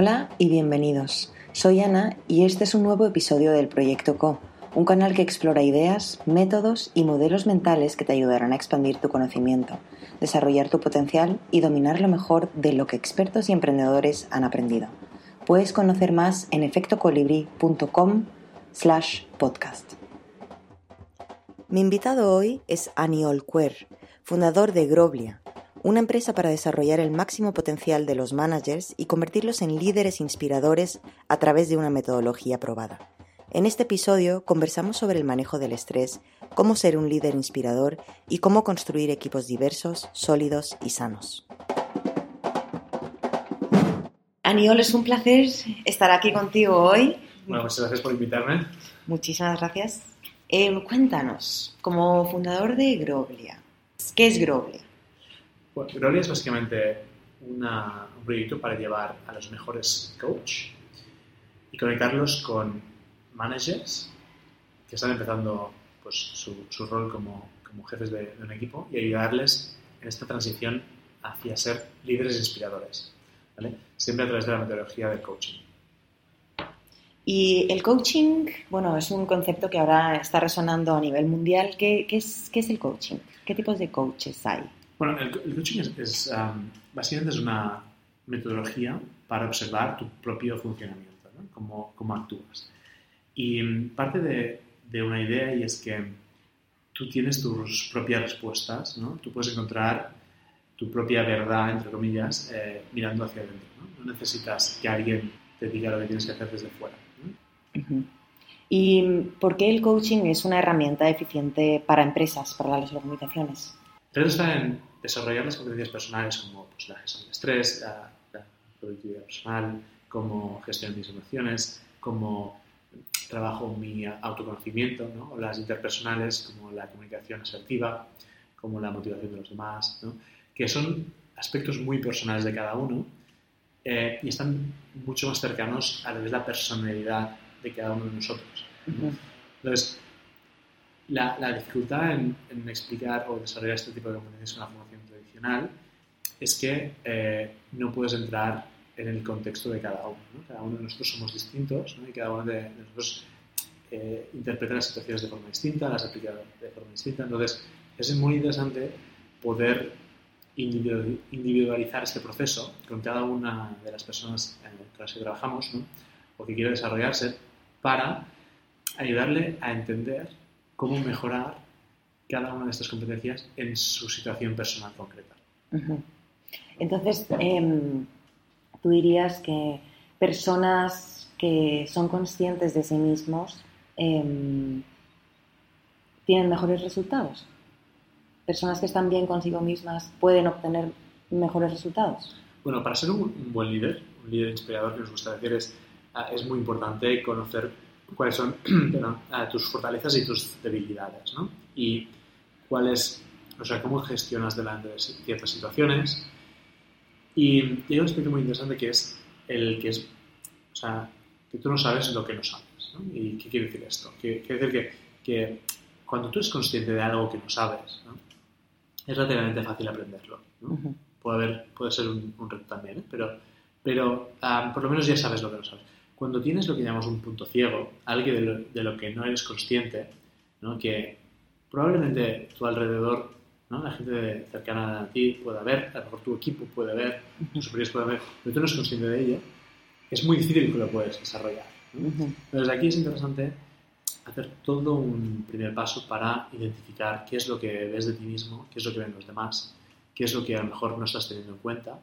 Hola y bienvenidos. Soy Ana y este es un nuevo episodio del Proyecto Co, un canal que explora ideas, métodos y modelos mentales que te ayudarán a expandir tu conocimiento, desarrollar tu potencial y dominar lo mejor de lo que expertos y emprendedores han aprendido. Puedes conocer más en efectocolibri.com slash podcast. Mi invitado hoy es Aniol Cuer, fundador de Groblia, una empresa para desarrollar el máximo potencial de los managers y convertirlos en líderes inspiradores a través de una metodología probada. En este episodio conversamos sobre el manejo del estrés, cómo ser un líder inspirador y cómo construir equipos diversos, sólidos y sanos. Aniol, es un placer estar aquí contigo hoy. Bueno, muchas gracias por invitarme. Muchísimas gracias. Eh, cuéntanos, como fundador de Groblia, ¿qué es Groblia? Bueno, es básicamente una, un proyecto para llevar a los mejores coach y conectarlos con managers que están empezando pues, su, su rol como, como jefes de, de, un equipo y ayudarles en esta transición hacia ser líderes inspiradores, ¿vale? siempre a través de la metodología del coaching. Y el coaching, bueno, es un concepto que ahora está resonando a nivel mundial. ¿Qué, qué, es, qué es, el coaching? ¿Qué tipos de coaches hay? Bueno, el, el coaching es, es um, básicamente es una metodología para observar tu propio funcionamiento, ¿no? cómo, cómo actúas. Y parte de, de, una idea y es que tú tienes tus propias respuestas, ¿no? Tú puedes encontrar tu propia verdad, entre comillas, eh, mirando hacia adentro. ¿no? no necesitas que alguien te diga lo que tienes que hacer desde fuera. Uh -huh. ¿Y por qué el coaching es una herramienta eficiente para empresas, para las organizaciones? El está en desarrollar las competencias personales como pues, la gestión del estrés, la, la, productividad personal, cómo gestionar mis emociones, cómo trabajo mi autoconocimiento, ¿no? o las interpersonales como la comunicación asertiva, como la motivación de los demás, ¿no? que son aspectos muy personales de cada uno eh, y están mucho más cercanos a lo que es la personalidad de cada uno de nosotros. Entonces, la, la dificultad en, en, explicar o desarrollar este tipo de competencias en una formación tradicional es que eh, no puedes entrar en el contexto de cada uno. ¿no? Cada uno de nosotros somos distintos ¿no? y cada uno de nosotros eh, interpreta las situaciones de forma distinta, las aplica de forma distinta. Entonces, es muy interesante poder individualizar este proceso con cada una de las personas con las que trabajamos ¿no? o que quiere desarrollarse para ayudarle a entender cómo mejorar cada una de estas competencias en su situación personal concreta. Uh -huh. Entonces, eh, tú dirías que personas que son conscientes de sí mismos eh, tienen mejores resultados personas que están bien consigo mismas pueden obtener mejores resultados? Bueno, para ser un, buen líder, un líder inspirador que nos gusta decir es, uh, es muy importante conocer cuáles son uh, tus fortalezas y tus debilidades, ¿no? Y cuáles, o sea, cómo gestionas delante de ciertas situaciones. Y, y hay un aspecto muy interesante que es el que es, o sea, que tú no sabes lo que no sabes, ¿no? ¿Y qué quiere decir esto? Quiere decir que, que cuando tú eres consciente de algo que no sabes, ¿no? es relativamente fácil aprenderlo. ¿no? Uh -huh. puede, haber, puede ser un, un reto también, ¿eh? pero, pero um, por lo menos ya sabes lo que no sabes. Cuando tienes lo que llamamos un punto ciego, algo de lo, de lo que no eres consciente, ¿no? que probablemente tu alrededor, ¿no? la gente cercana a ti pueda ver, a lo mejor tu equipo puede ver, tus superiores pueden ver, pero tú no eres consciente de ello, es muy difícil que lo puedas desarrollar. ¿no? Uh -huh. Entonces aquí es interesante hacer todo un primer paso para identificar qué es lo que ves de ti mismo, qué es lo que ven los demás, qué es lo que a lo mejor no estás teniendo en cuenta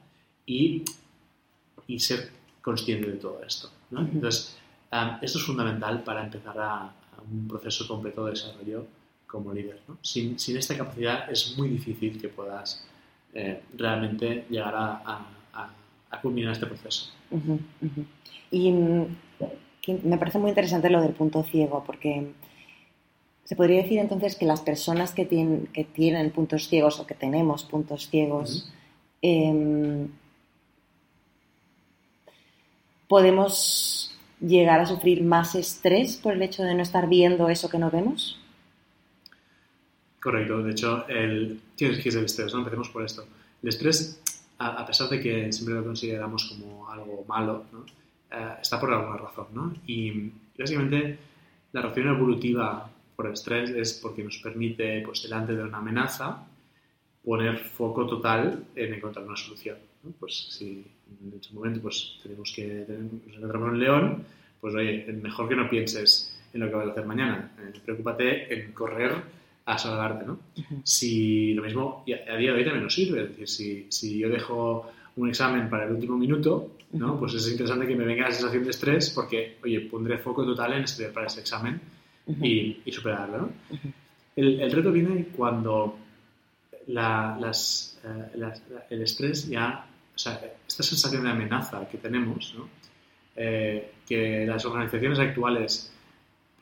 y, y ser consciente de todo esto. ¿no? Uh -huh. Entonces, um, esto es fundamental para empezar a, a, un proceso completo de desarrollo como líder. ¿no? Sin, sin, esta capacidad es muy difícil que puedas eh, realmente llegar a, a, a, culminar este proceso. Uh -huh. Uh -huh. Y me parece muy interesante lo del punto ciego, porque se podría decir entonces que las personas que tienen, que tienen puntos ciegos o que tenemos puntos ciegos, uh -huh. eh, podemos llegar a sufrir más estrés por el hecho de no estar viendo eso que no vemos. Correcto, de hecho, el, ¿qué es el estrés? ¿no? Empecemos por esto. El estrés a, pesar de que siempre lo consideramos como algo malo, eh, está por alguna razón. ¿no? Y básicamente la reacción evolutiva por estrés es porque nos permite, pues delante de una amenaza, poner foco total en encontrar una solución. Pues si en este momento pues, tenemos que nos un león, pues oye, mejor que no pienses en lo que vas a hacer mañana. Eh, preocúpate en correr a salvarte, ¿no? Si lo mismo, a día de hoy también nos sirve, es decir, si, si yo dejo un examen para el último minuto, ¿no? Pues es interesante que me venga la sensación de estrés porque, oye, pondré foco total en estudiar para ese examen y, y, superarlo, ¿no? el, el, reto viene cuando la, las, eh, el estrés ya, o sea, esta sensación de amenaza que tenemos, ¿no? Eh, que las organizaciones actuales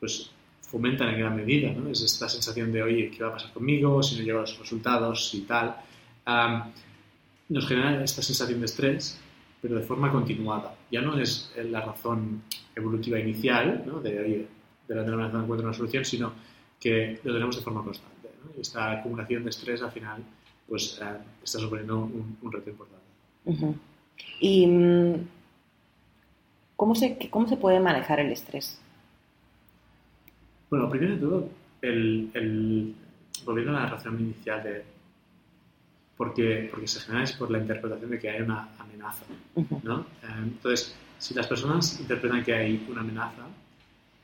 pues fomentan en gran medida, ¿no? Es esta sensación de, oye, ¿qué va a pasar conmigo si no llego a los resultados y tal? nos genera esta sensación de estrés, pero de forma continuada. Ya no es la razón evolutiva inicial, ¿no? De, oye, de la amenaza encuentro una solución, sino que lo tenemos de forma constante. esta acumulación de estrés al final pues eh, está suponiendo un, reto importante. ¿Y mm, cómo se, cómo se puede manejar el estrés? Bueno, primero de todo, el, el, volviendo a la razón inicial de porque, porque se genera es por la interpretación de que hay una amenaza, ¿no? Eh, entonces, si las personas interpretan que hay una amenaza,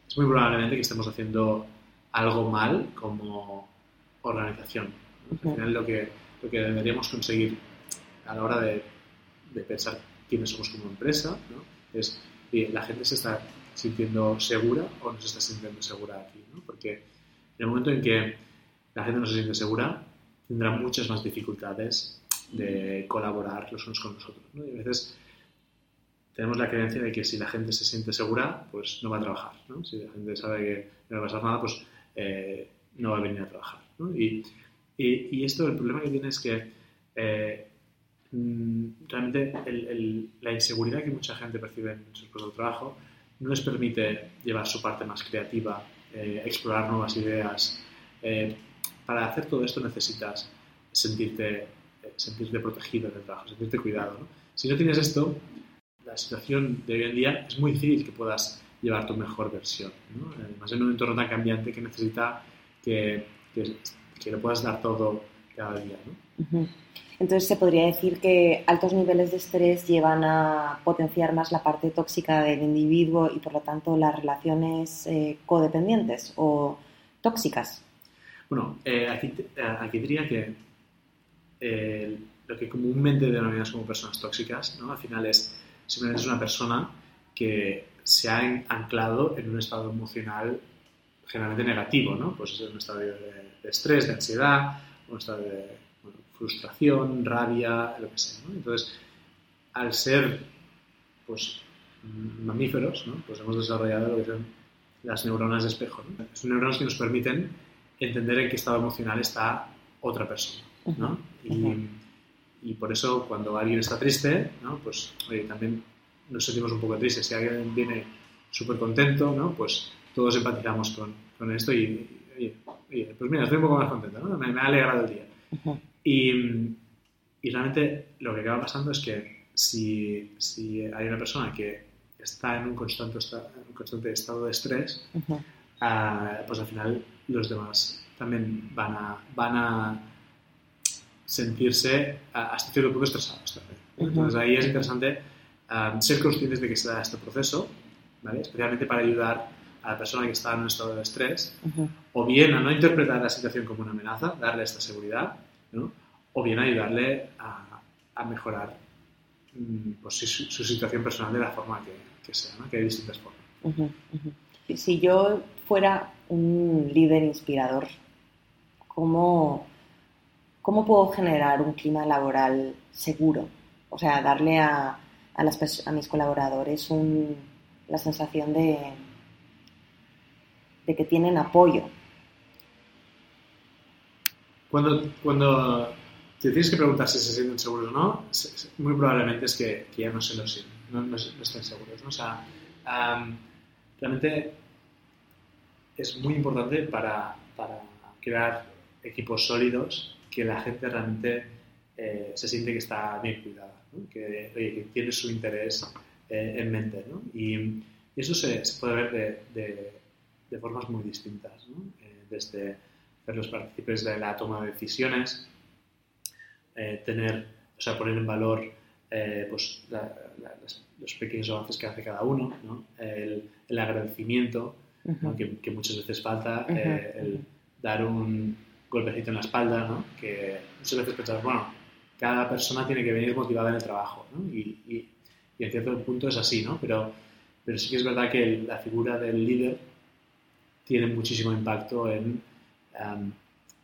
es muy probablemente que estemos haciendo algo mal como organización. Al final, lo que, lo que deberíamos conseguir a la hora de, de pensar quiénes somos como empresa ¿no? es que la gente se está sintiendo segura o no se está sintiendo segura aquí. ¿no? Porque en el momento en que la gente no se siente segura, tendrá muchas más dificultades de colaborar los unos con los otros. Y a veces tenemos la creencia de que si la gente se siente segura, pues no va a trabajar. Si la gente sabe que no va a pasar nada, pues eh, no va a venir a trabajar. ¿no? Y, y, esto, el problema que tiene es que eh, mm, realmente la inseguridad que mucha gente percibe en su puesto de trabajo no les permite llevar su parte más creativa, eh, explorar nuevas ideas. para hacer todo esto necesitas sentirte, sentirte protegido en el trabajo, sentirte cuidado. Si no tienes esto, la situación de hoy en día es muy difícil que puedas llevar tu mejor versión. Además, en un entorno tan cambiante que necesita que, que, lo puedas dar todo cada día. ¿no? Entonces, se podría decir que altos niveles de estrés llevan a potenciar más la parte tóxica del individuo y, por lo tanto, las relaciones eh, codependientes o tóxicas. Bueno, eh, aquí, eh, aquí, diría que lo que comúnmente denominamos como personas tóxicas, ¿no? al final es simplemente es una persona que se ha anclado en un estado emocional generalmente negativo, ¿no? Pues es un estado de, estrés, de ansiedad, un estado de frustración, rabia, lo que sea, ¿no? Entonces, al ser, pues, mamíferos, ¿no? Pues hemos desarrollado lo que son las neuronas de espejo, ¿no? Son neuronas que nos permiten entender en qué estado emocional está otra persona, ¿no? Y, y por eso cuando alguien está triste, ¿no? pues también nos sentimos un poco tristes. Si alguien viene súper contento, ¿no? pues todos empatizamos con, con esto y, pues mira, estoy un poco más contento, ¿no? me, ha alegrado el día. y, y, realmente lo que acaba pasando es que si, si, hay una persona que está en un constante, un constante estado de estrés, uh, pues al final los demás también van a, van a sentirse hasta cierto punto estresados. Entonces ahí es interesante um, ser conscientes de que se da este proceso, ¿vale? especialmente para ayudar a la persona que está en un estado de estrés, o bien a no interpretar la situación como una amenaza, darle esta seguridad, ¿no? o bien ayudarle a, a mejorar mm, pues, su, su, situación personal de la forma que, que sea, ¿no? que hay distintas formas. Si yo fuera un líder inspirador, ¿cómo, ¿cómo puedo generar un clima laboral seguro? O sea, darle a, a, las, a mis colaboradores un, la sensación de, de que tienen apoyo. Cuando, cuando te tienes que preguntar si se sienten seguros o no, muy probablemente es que, que ya no se lo sienten, no, no, estén seguros. ¿no? O sea, um, realmente es muy importante para, para crear equipos sólidos que la gente realmente eh, se siente que está bien cuidada, que, que, tiene su interés eh, en mente. ¿no? Y, eso se, puede ver de, de, formas muy distintas, eh, desde hacerlos partícipes de la toma de decisiones, tener, o sea, poner en valor pues, los pequeños avances que hace cada uno, el, el, agradecimiento, que, muchas veces falta, el dar un golpecito en la espalda, ¿no? que muchas veces pensamos, bueno, cada persona tiene que venir motivada en el trabajo, ¿no? y, y, en cierto punto es así, ¿no? pero, pero sí que es verdad que la figura del líder tiene muchísimo impacto en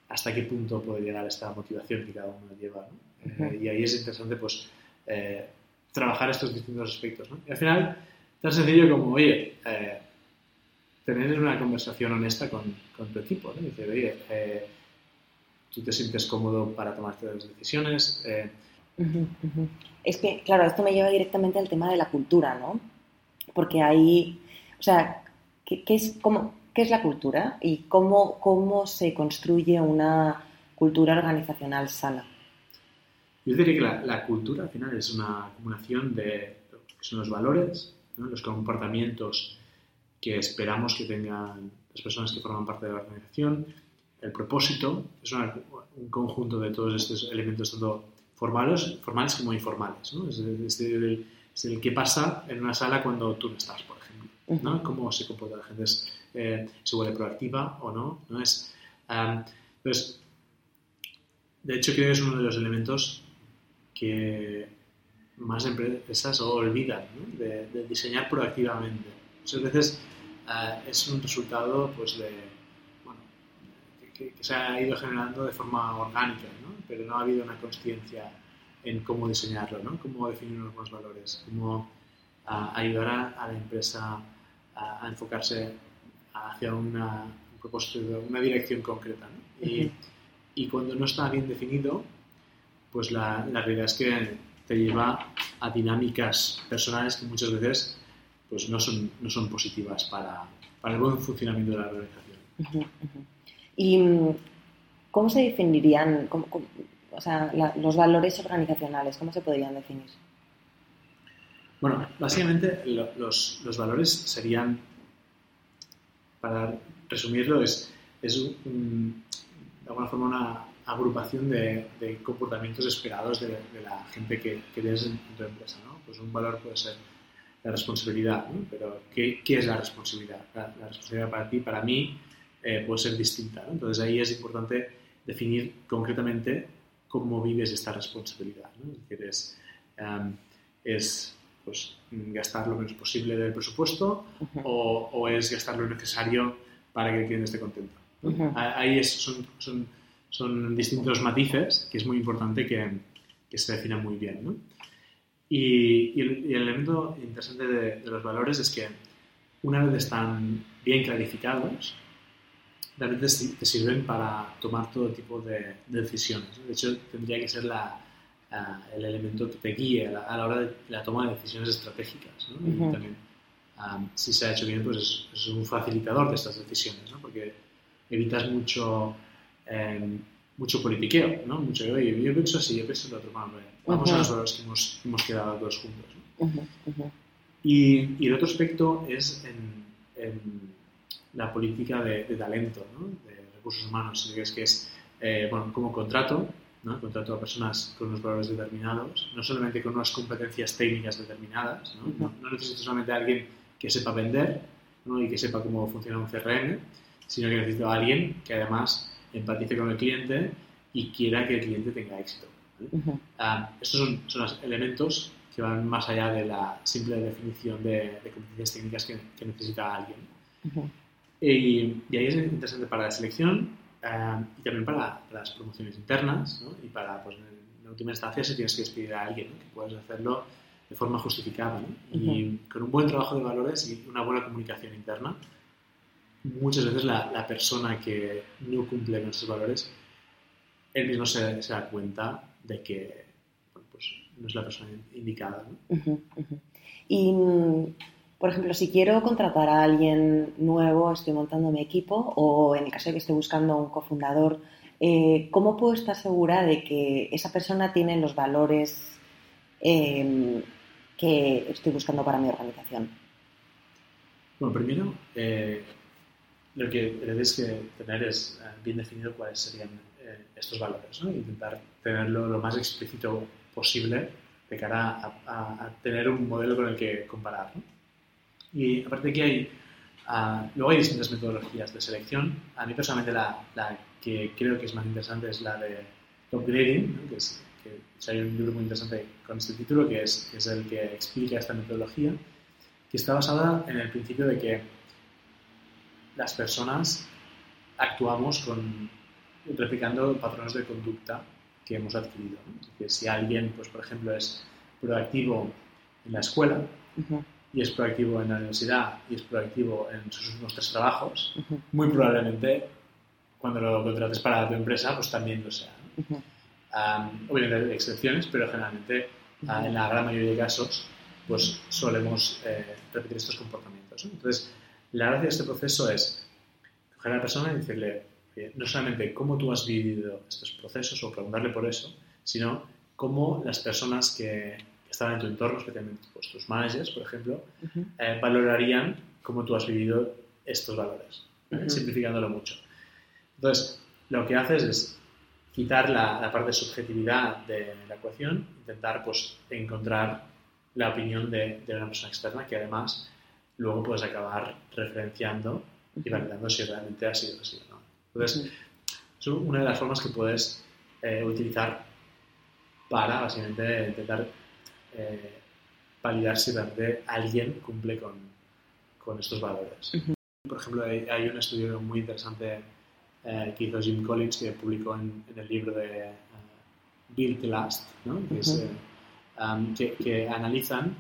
hasta qué punto puede llegar esta motivación que cada uno lleva. ¿no? Eh, y ahí es interesante pues, eh, trabajar estos distintos aspectos. ¿no? Y al final, tan sencillo como, oye, eh, tener una conversación honesta con, con tu equipo. ¿no? Dice, oye, tú te sientes cómodo para tomar las decisiones. Eh. Es que, claro, esto me lleva directamente al tema de la cultura, ¿no? Porque ahí, o sea, ¿qué, es, cómo, ¿qué es la cultura y cómo, cómo se construye una cultura organizacional sana? Yo diría que la, la cultura al final es una acumulación de son los valores, los comportamientos que esperamos que tengan las personas que forman parte de la organización, el propósito es un conjunto de todos estos elementos, tanto formales, formales como informales. ¿no? Es, el, es, que pasa en una sala cuando tú no estás, por ejemplo. ¿no? Cómo se comporta la gente, es, eh, se vuelve proactiva o no. ¿no? Es, entonces, de hecho, creo que es uno de los elementos que más empresas olvidan de, de, diseñar proactivamente. Muchas veces eh, es un resultado pues, de que, se ha ido generando de forma orgánica, ¿no? pero no ha habido una conciencia en cómo diseñarlo, ¿no? cómo definir unos valores, cómo ayudar a, la empresa a, enfocarse hacia una, una dirección concreta. ¿no? Y, y, cuando no está bien definido, pues la, la, realidad es que te lleva a dinámicas personales que muchas veces pues no son, no son positivas para, para el buen funcionamiento de la organización. ¿Y mm, cómo se definirían o sea, los valores organizacionales? ¿Cómo se podrían definir? Bueno, básicamente los, los, valores serían, para resumirlo, es, es de alguna forma una agrupación de, de comportamientos esperados de, la gente que, que en, tu empresa. ¿no? Pues un valor puede ser la responsabilidad, ¿no? pero ¿qué, ¿qué, es la responsabilidad? La, la responsabilidad para ti, para mí, eh, puede ser distinta. Entonces ahí es importante definir concretamente cómo vives esta responsabilidad. ¿no? Es, em, es pues, gastar lo menos posible del presupuesto o, o, es gastar lo necesario para que el cliente esté contento. Ahí es, son, son, son, distintos matices que es muy importante que, que se definan muy bien. ¿no? Y, el, elemento interesante de, de, los valores es que una vez están bien clarificados, realmente te sirven para tomar todo tipo de, decisiones. De hecho, tendría que ser la, el elemento que te guíe a la, hora de la toma de decisiones estratégicas. ¿no? también, si se ha hecho bien, pues es, un facilitador de estas decisiones, ¿no? porque evitas mucho, em, mucho politiqueo, ¿no? mucho, oye, yo pienso así, yo pienso lo otro, vamos a los valores que hemos, hemos quedado todos juntos. Y, y, el otro aspecto es en, en la política de, talento, ¿no? de recursos humanos, es que es, eh, bueno, como contrato, ¿no? contrato a personas con unos valores determinados, no solamente con unas competencias técnicas determinadas, no, no, necesito solamente a alguien que sepa vender ¿no? y que sepa cómo funciona un CRM, sino que necesito a alguien que además empatice con el cliente y quiera que el cliente tenga éxito. Ah, estos son, son, los elementos que van más allá de la simple definición de, competencias técnicas que, que necesita alguien. Y, ahí es interesante para la selección eh, y también para, las promociones internas ¿no? y para, pues, en última instancia, si tienes que despedir a alguien, que puedes hacerlo de forma justificada. ¿no? Y con un buen trabajo de valores y una buena comunicación interna, muchas veces la, la persona que no cumple con esos valores, él mismo se, se da cuenta de que bueno, pues, no es la persona indicada. ¿no? Y por ejemplo, si quiero contratar a alguien nuevo, estoy montando mi equipo o en el caso de que esté buscando un cofundador, eh, ¿cómo puedo estar segura de que esa persona tiene los valores em, que estoy buscando para mi organización? Bueno, primero, eh, lo que debes que tener es eh, bien definido cuáles serían estos valores, ¿no? intentar tenerlo lo más explícito posible de cara a, tener un modelo con el que comparar. Y aparte de que hay, ah, luego hay distintas metodologías de selección. A mí personalmente la, la que creo que es más interesante es la de upgrading, que, es, que hay un libro muy interesante con este título, que es, que es el que explica esta metodología, que está basada en el principio de que las personas actuamos con, replicando patrones de conducta que hemos adquirido. Que si alguien, pues, por ejemplo, es proactivo en la escuela y es proactivo en la universidad y es proactivo en sus nuestros trabajos, muy probablemente cuando lo contrates para tu empresa, pues también lo sea. obviamente hay excepciones, pero generalmente ah, en la gran mayoría de casos pues solemos eh, repetir estos comportamientos. Entonces, la gracia de este proceso es coger a la persona y decirle, no solamente cómo tú has vivido estos procesos o preguntarle por eso, sino cómo las personas que están en tu entorno, especialmente pues, tus managers, por ejemplo, eh, valorarían cómo tú has vivido estos valores, simplificándolo mucho. Entonces, lo que haces es quitar la, parte de subjetividad de la ecuación, intentar pues, encontrar la opinión de, de, una persona externa que además luego puedes acabar referenciando y validando si realmente ha sido así o no. Entonces, es una de las formas que puedes eh, utilizar para básicamente intentar eh, validar si realmente alguien cumple con, con estos valores. Por ejemplo, hay, un estudio muy interesante eh, que hizo Jim Collins que publicó en, el libro de Build the Last, ¿no? Um, que, analizan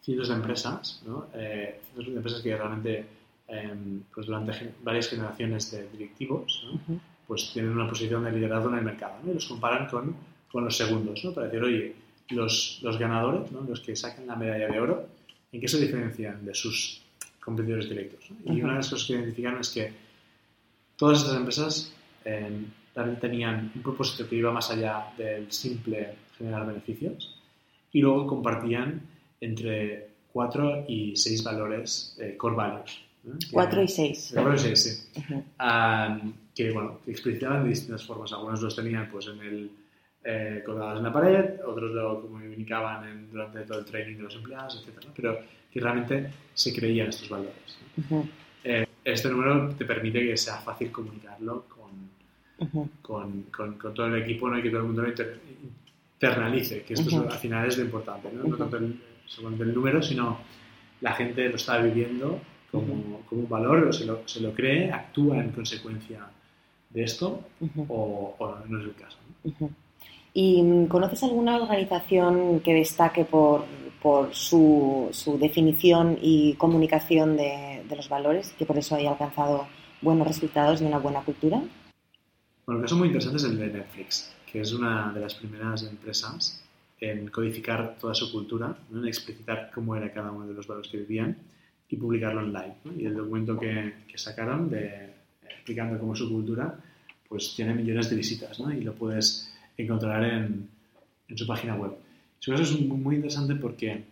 cientos de empresas, ¿no? cientos de empresas que realmente Em, pues durante varias generaciones de directivos, pues tienen una posición de liderazgo en el mercado y los comparan con, con los segundos, ¿no? para decir, oye, los, los ganadores, ¿no? los que sacan la medalla de oro, ¿en qué se diferencian de sus competidores directos? Y una de las cosas que identificaron es que todas estas empresas em, también tenían un propósito que iba más allá del simple generar beneficios y luego compartían entre cuatro y seis valores, eh, core values. 4 y 6. 4 y 6, sí. que, bueno, explicitaban de distintas formas. Algunos los tenían pues en el eh, colgados en la pared, otros lo comunicaban en, durante todo el training de los empleados, etc. Pero que realmente se creían estos valores. Eh, este número te permite que sea fácil comunicarlo con, con, con, todo el equipo ¿no? y que todo el mundo lo internalice, que esto al final es lo importante. ¿no? no tanto el, el número, sino la gente lo está viviendo como, como un valor o se lo, se lo, cree, actúa en consecuencia de esto o, no es el caso. ¿Y conoces alguna organización que destaque por, por su, su, definición y comunicación de, de, los valores, que por eso haya alcanzado buenos resultados y una buena cultura? Bueno, el caso muy interesante es el de Netflix, que es una de las primeras empresas en codificar toda su cultura, en explicitar cómo era cada uno de los valores que vivían y publicarlo online. Y el documento que, que, sacaron de, explicando cómo es su cultura, pues tiene millones de visitas ¿no? y lo puedes encontrar en, en su página web. Eso es muy interesante porque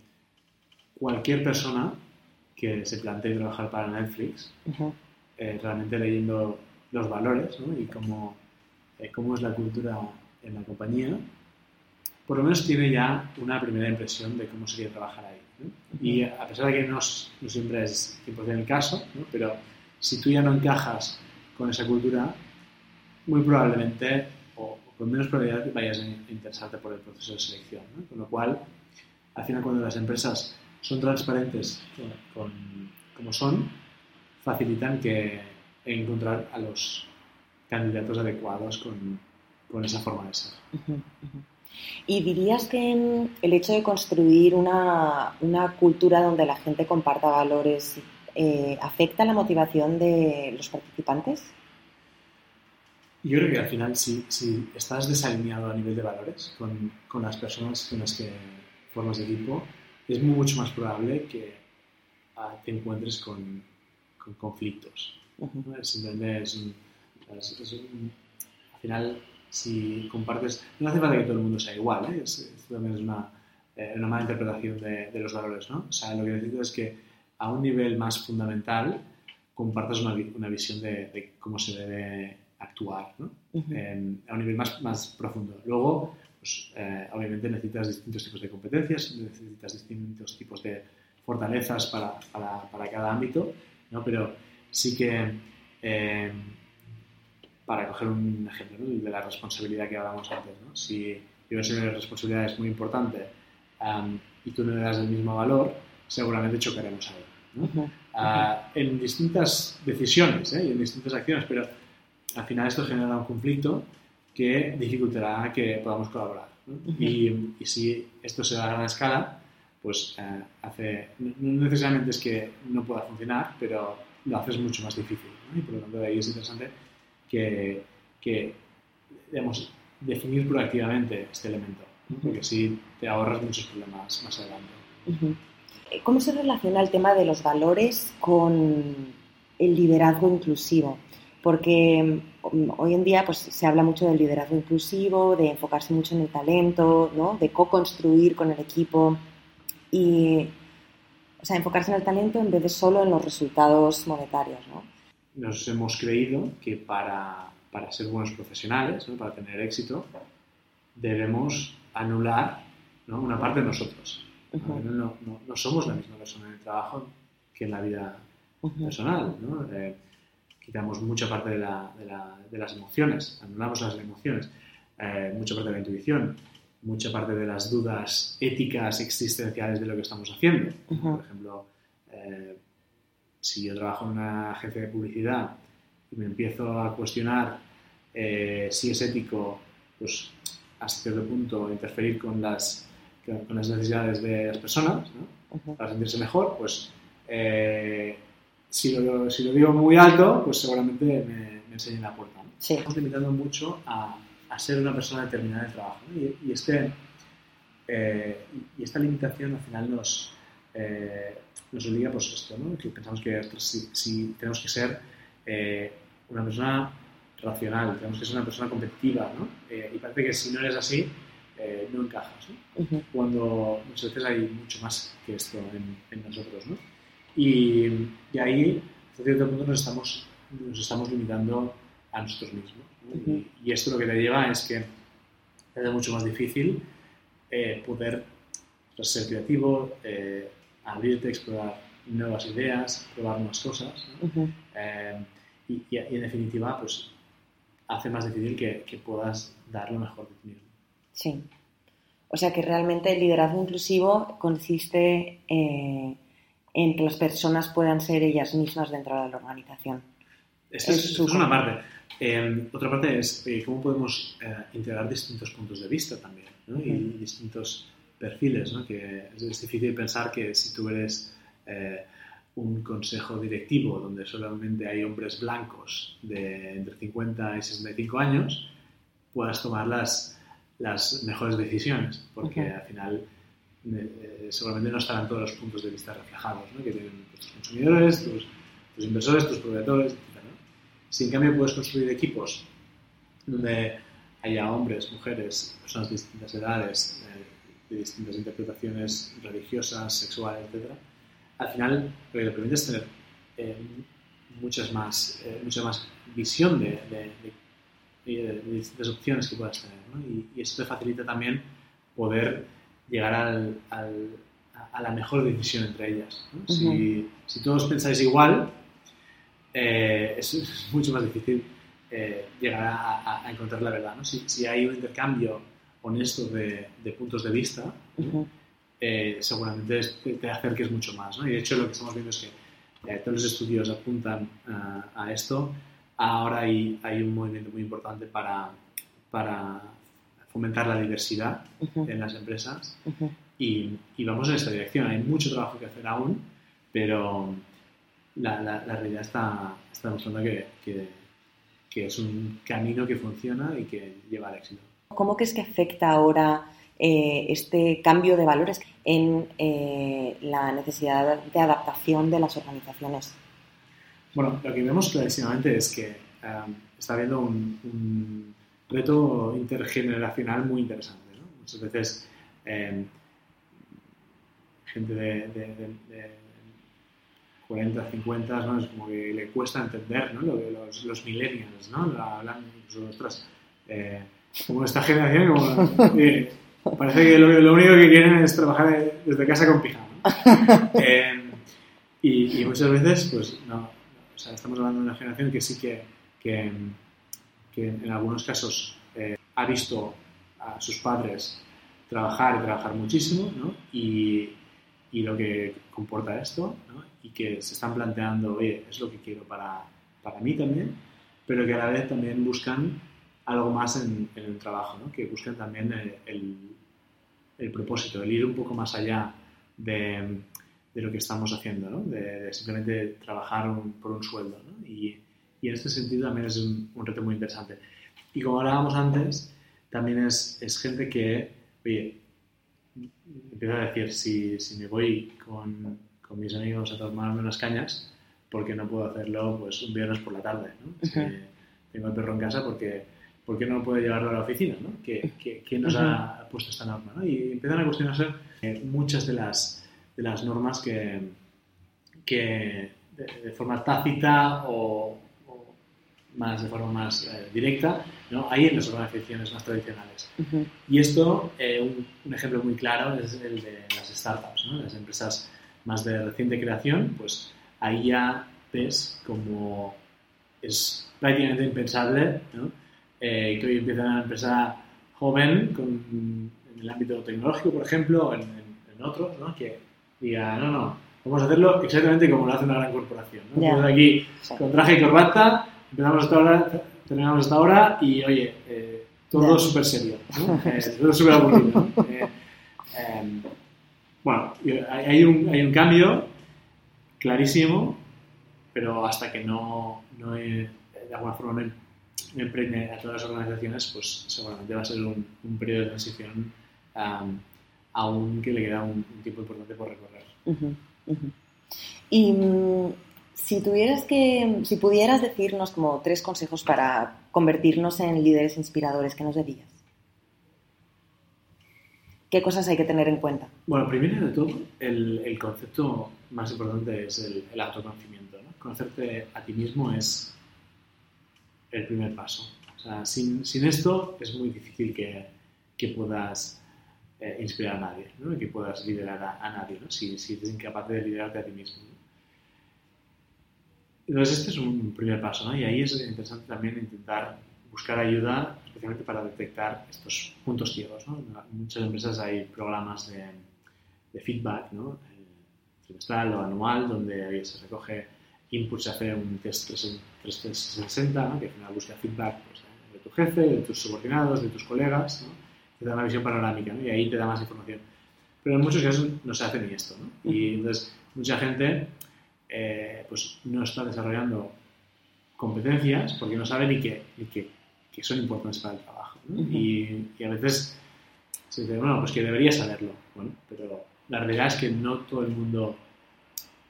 cualquier persona que se plantee trabajar para Netflix, eh, realmente leyendo los valores ¿no? y cómo, eh, cómo es la cultura en la compañía, por lo menos tiene ya una primera impresión de cómo sería trabajar ahí. Y a pesar de que no, siempre es 100% el caso, pero si tú ya no encajas con esa cultura, muy probablemente, con menos probabilidad, vayas a interesarte por el proceso de selección. Con lo cual, al final, cuando las empresas son transparentes como son, facilitan que encontrar a los candidatos adecuados con, con esa forma de ser. ¿Y dirías que el hecho de construir una, cultura donde la gente comparta valores eh, afecta la motivación de los participantes? Yo creo que al final, si, estás desalineado a nivel de valores con, las personas con las que formas equipo, es mucho más probable que ah, te encuentres con, conflictos. Simplemente es al final, si compartes, no hace falta que todo el mundo sea igual, ¿eh? esto también es una, eh, una mala interpretación de, de, los valores, ¿no? O sea, lo que necesito es que a un nivel más fundamental compartas una, una visión de, de, cómo se debe actuar, ¿no? Uh -huh. eh, a un nivel más, más profundo. Luego, pues, eh, obviamente necesitas distintos tipos de competencias, necesitas distintos tipos de fortalezas para, para, para cada ámbito, ¿no? Pero sí que eh, para coger un ejemplo ¿no? de la responsabilidad que hablábamos antes. ¿no? Si yo que la responsabilidad es muy importante um, y tú no le das el mismo valor, seguramente chocaremos ahí. ¿no? Uh -huh. uh, en distintas decisiones ¿eh? y en distintas acciones, pero al final esto genera un conflicto que dificultará que podamos colaborar. ¿no? Uh -huh. y, y, si esto se da a gran escala, pues uh, hace, no necesariamente es que no pueda funcionar, pero lo haces mucho más difícil. ¿no? Y por lo tanto, de ahí es interesante que, que digamos, definir proactivamente este elemento, ¿no? porque así te ahorras muchos problemas más adelante. Uh -huh. ¿Cómo se relaciona el tema de los valores con el liderazgo inclusivo? Porque um, hoy en día pues, se habla mucho del liderazgo inclusivo, de enfocarse mucho en el talento, ¿no? de co-construir con el equipo y o sea, enfocarse en el talento en vez de solo en los resultados monetarios. ¿no? Nos hemos creído que para, para ser buenos profesionales, ¿no? para tener éxito, debemos anular ¿no? una parte de nosotros. Uh -huh. no, no, no, somos la misma persona en el trabajo que en la vida uh -huh. personal. ¿no? Eh, quitamos mucha parte de, la, de, la, de, las emociones, anulamos las emociones, eh, mucha parte de la intuición, mucha parte de las dudas éticas existenciales de lo que estamos haciendo. Uh -huh. Por ejemplo, eh, si yo trabajo en una agencia de publicidad y me empiezo a cuestionar eh, si es ético, pues hasta cierto punto interferir con las, con las necesidades de las personas, ¿no? uh -huh. para sentirse mejor, pues eh, si, lo, si, lo, digo muy alto, pues seguramente me, me enseñen la puerta. ¿no? Sí. Estamos limitando mucho a, a, ser una persona determinada en el trabajo. ¿no? Y, y, este, eh, y esta limitación al final nos, eh, nos obliga pues esto, ¿no? que pensamos que si, si tenemos que ser eh, una persona racional, tenemos que ser una persona competitiva, ¿no? Eh, y parece que si no eres así, eh, no encajas, ¿no? Uh -huh. Cuando muchas veces hay mucho más que esto en, en nosotros, ¿no? Y, y, ahí, hasta cierto punto, nos estamos, nos estamos limitando a nosotros mismos. ¿no? Y, y, esto lo que te lleva es que es mucho más difícil eh, poder pues, ser creativo, abrirte, explorar nuevas ideas, probar nuevas cosas. ¿no? Uh -huh. y, y, en definitiva, pues hace más difícil que, que, puedas dar lo mejor de ti mismo. Sí. O sea que realmente el liderazgo inclusivo consiste eh, en que las personas puedan ser ellas mismas dentro de la organización. Esto es, una parte. Eh, otra parte es eh, cómo podemos eh, integrar distintos puntos de vista también y distintos perfiles. ¿no? Que es, difícil pensar que si tú eres un consejo directivo donde solamente hay hombres blancos de entre 50 y 65 años, puedas tomar las, las mejores decisiones, porque okay. al final seguramente no estarán todos los puntos de vista reflejados, ¿no? que tienen tus consumidores, tus, inversores, tus proveedores, etc. ¿no? Si en cambio puedes construir equipos donde haya hombres, mujeres, personas de distintas edades, eh, de distintas interpretaciones religiosas, sexuales, etc., al final lo que te permite es tener eh, muchas más, eh, mucha más visión de, de, distintas opciones que puedas tener. Y, y, eso te facilita también poder llegar al, al, a la mejor decisión entre ellas. ¿no? Uh -huh. si, si, todos pensáis igual, eh, es, es, mucho más difícil eh, llegar a, a, encontrar la verdad. ¿no? Si, si, hay un intercambio honesto de, puntos de vista, uh -huh eh, seguramente te acerques mucho más. ¿no? Y de hecho lo que estamos viendo es que eh, todos los estudios apuntan uh, a esto. Ahora hay, hay, un movimiento muy importante para, para fomentar la diversidad uh -huh. en las empresas uh -huh. y, y, vamos en esta dirección. Hay mucho trabajo que hacer aún, pero la, la, la realidad está, está mostrando que, que, que es un camino que funciona y que lleva al éxito. ¿Cómo crees que afecta ahora eh, este cambio de valores en eh, la necesidad de adaptación de las organizaciones? Bueno, lo que vemos clarísimamente es que um, está habiendo un, un reto intergeneracional muy interesante. ¿no? Muchas veces eh, gente de, de, de, de, 40, 50, ¿no? es como que le cuesta entender ¿no? lo de los, los millennials, ¿no? hablan incluso, ostras, eh, como esta generación, como, eh, parece que lo, lo, único que quieren es trabajar desde casa con pijama. Eh, y, y, muchas veces, pues, no, o sea, estamos hablando de una generación que sí que, que, que en algunos casos eh, ha visto a sus padres trabajar y trabajar muchísimo, ¿no? Y, y lo que comporta esto, ¿no? Y que se están planteando, oye, es lo que quiero para, para mí también, pero que a la vez también buscan algo más en, en el trabajo, ¿no? Que buscan también el, el, el, propósito, el ir un poco más allá de, de lo que estamos haciendo. De, de simplemente trabajar un, por un sueldo. Y, y, en este sentido también es un, un, reto muy interesante. Y como hablábamos antes, también es, es gente que, oye, empiezo a decir, si, si me voy con, con, mis amigos a tomarme unas cañas, ¿por qué no puedo hacerlo pues, un viernes por la tarde? ¿no? Uh -huh. si tengo el perro en casa, porque ¿por qué no puedo llevarlo a la oficina? ¿no? ¿Qué, qué, qué nos uh -huh. ha puesto esta norma? ¿no? Y empiezan a cuestionarse eh, muchas de las, de las normas que, que de, de forma tácita o, más de forma más eh, directa ¿no? hay en las organizaciones más tradicionales. Uh -huh. Y esto, eh, un, un, ejemplo muy claro es el de las startups, ¿no? las empresas más de reciente creación, pues ahí ya ves como es prácticamente impensable ¿no? eh, que hoy empiece una empresa joven con, en el ámbito tecnológico, por ejemplo, o en, en, en otro, ¿no? que diga, no, no, vamos a hacerlo exactamente como lo hace una gran corporación. ¿no? Yeah. aquí con traje y corbata, empezamos hasta ahora, terminamos hasta ahora y, oye, eh, todo súper serio, ¿no? eh, todo súper aburrido. ¿no? Eh, em, bueno, hay un, hay un cambio clarísimo, pero hasta que no, no he, de alguna forma no me emprende a todas las organizaciones, pues seguramente va a ser un, un periodo de transición um, aún que le queda un, un, tiempo importante por recorrer. Uh -huh, uh -huh. Y um, si tuvieras que, si pudieras decirnos como tres consejos para convertirnos en líderes inspiradores, ¿qué nos dirías? ¿Qué cosas hay que tener en cuenta? Bueno, primero de todo, el, el concepto más importante es el, el autoconocimiento. ¿no? Conocerte a ti mismo es el primer paso. O sea, sin, sin esto es muy difícil que, que puedas eh, inspirar a nadie, ¿no? que puedas liderar a, a nadie, ¿no? si, si, eres incapaz de liderarte a ti mismo. ¿no? Entonces, este es un primer paso, ¿no? y ahí es interesante también intentar buscar ayuda, especialmente para detectar estos puntos ciegos. ¿no? En muchas empresas hay programas de, de feedback, ¿no? trimestral o anual, donde se recoge input, se hace un test 360, ¿no? que al final busca feedback pues, de tu jefe, de tus subordinados, de tus colegas, ¿no? te da una visión panorámica ¿no? y ahí te da más información. Pero en muchos casos no se hace ni esto. ¿no? Y entonces mucha gente eh, pues no está desarrollando competencias porque no sabe ni que, ni que que son importantes para el trabajo. ¿no? Uh -huh. y, y, a veces se dice, bueno, pues que debería saberlo. Bueno, pero la realidad es que no todo el mundo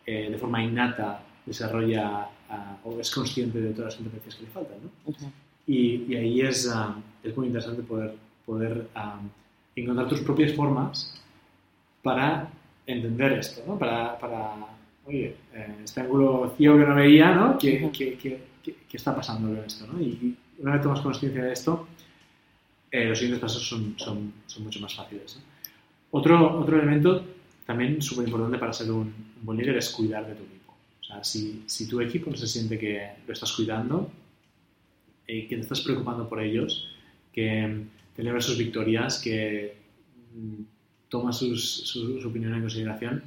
eh, de forma innata desarrolla uh, o es consciente de todas las competencias que le faltan. ¿no? Uh -huh. y, y, ahí es, uh, es muy interesante poder, poder encontrar tus propias formas para entender esto, ¿no? para, para oye, eh, este ángulo ciego que no veía, ¿no? ¿Qué, qué, qué, qué, está pasando con esto? ¿no? Y, una vez tomas conciencia de esto, eh, los siguientes pasos son, son, son mucho más fáciles. ¿no? Otro, otro elemento también súper importante para ser un, un, buen líder es cuidar de tu equipo. O sea, si, si tu equipo se siente que lo estás cuidando, eh, que te estás preocupando por ellos, que celebras sus victorias, que mm, tomas sus, su, su, opinión en consideración,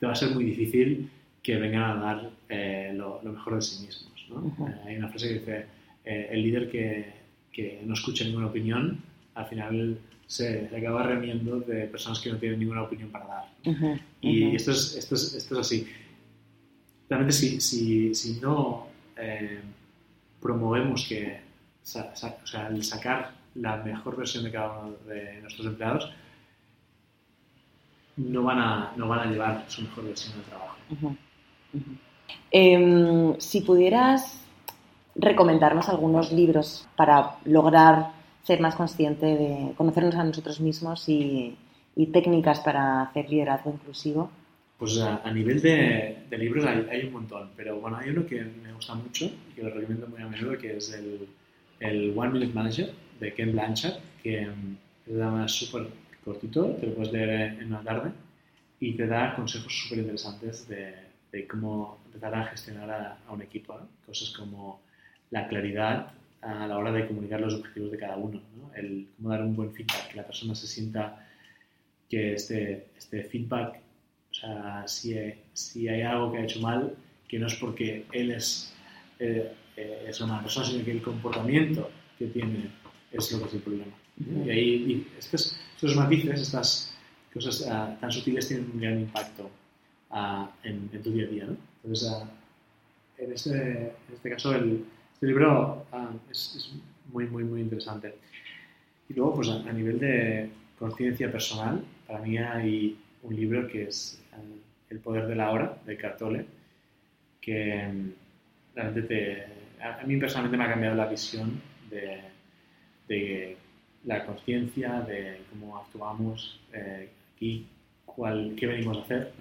te va a ser muy difícil que vengan a dar eh, lo, lo, mejor de sí mismos. ¿no? Uh -huh. hay una frase que dice eh, el líder que, que, no escucha ninguna opinión, al final se, se, acaba remiendo de personas que no tienen ninguna opinión para dar. Uh -huh, uh -huh. Y esto es, esto, es, esto es así. Realmente si, si, si no eh, promovemos que, o sea, el sacar la mejor versión de cada uno de nuestros empleados, no van a, no van a llevar su mejor versión de trabajo. Eh, si pudieras recomendarnos algunos libros para lograr ser más consciente de conocernos a nosotros mismos y, técnicas para hacer liderazgo inclusivo? Pues a, nivel de, libros hay, un montón, pero bueno, hay uno que me gusta mucho y que lo recomiendo muy a menudo, que es el, el One Minute Manager de Ken Blanchard, que es súper cortito, te lo puedes leer en una tarde y te da consejos súper interesantes de, de, cómo empezar a gestionar a, un equipo. Cosas como la claridad a la hora de comunicar los objetivos de cada uno, ¿no? el cómo dar un buen feedback, que la persona se sienta que este, este feedback, o sea, si, si hay algo que ha hecho mal, que no es porque él es, eh, eh, es una persona, sino que el comportamiento que tiene es lo que es el problema. Y ahí estos, estos matices, estas cosas uh, tan sutiles tienen un gran impacto uh, en, en, tu día a día. ¿no? Entonces, uh, en, este, en, este, caso, el, este libro es, es, muy, muy, muy interesante. Y luego, pues a, a nivel de conciencia personal, para mí hay un libro que es El poder de la hora, de Cartole, que mm, realmente te, a, a mí personalmente me ha cambiado la visión de, de la conciencia, de cómo actuamos eh, aquí, cuál, qué venimos a hacer.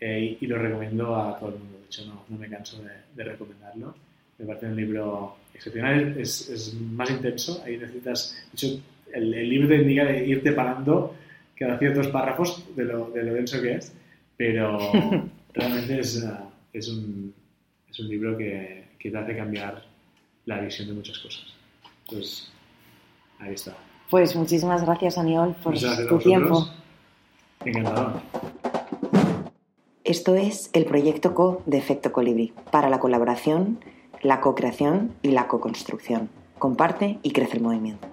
Eh, y, lo recomiendo a todo el mundo. De hecho, no, no me canso de, recomendarlo. Me parece un libro excepcional. Es, es, más intenso. Ahí necesitas. De hecho, el, libro te indica de irte parando cada ciertos párrafos de lo, de lo denso que es. Pero realmente es, es, un, es un libro que, que te hace cambiar la visión de muchas cosas. Entonces, ahí está. Pues muchísimas gracias, Aniol, por tu tiempo. Encantador. Esto es el proyecto CO de Efecto Colibri, para la colaboración, la co-creación y la co-construcción. Comparte y crece el movimiento.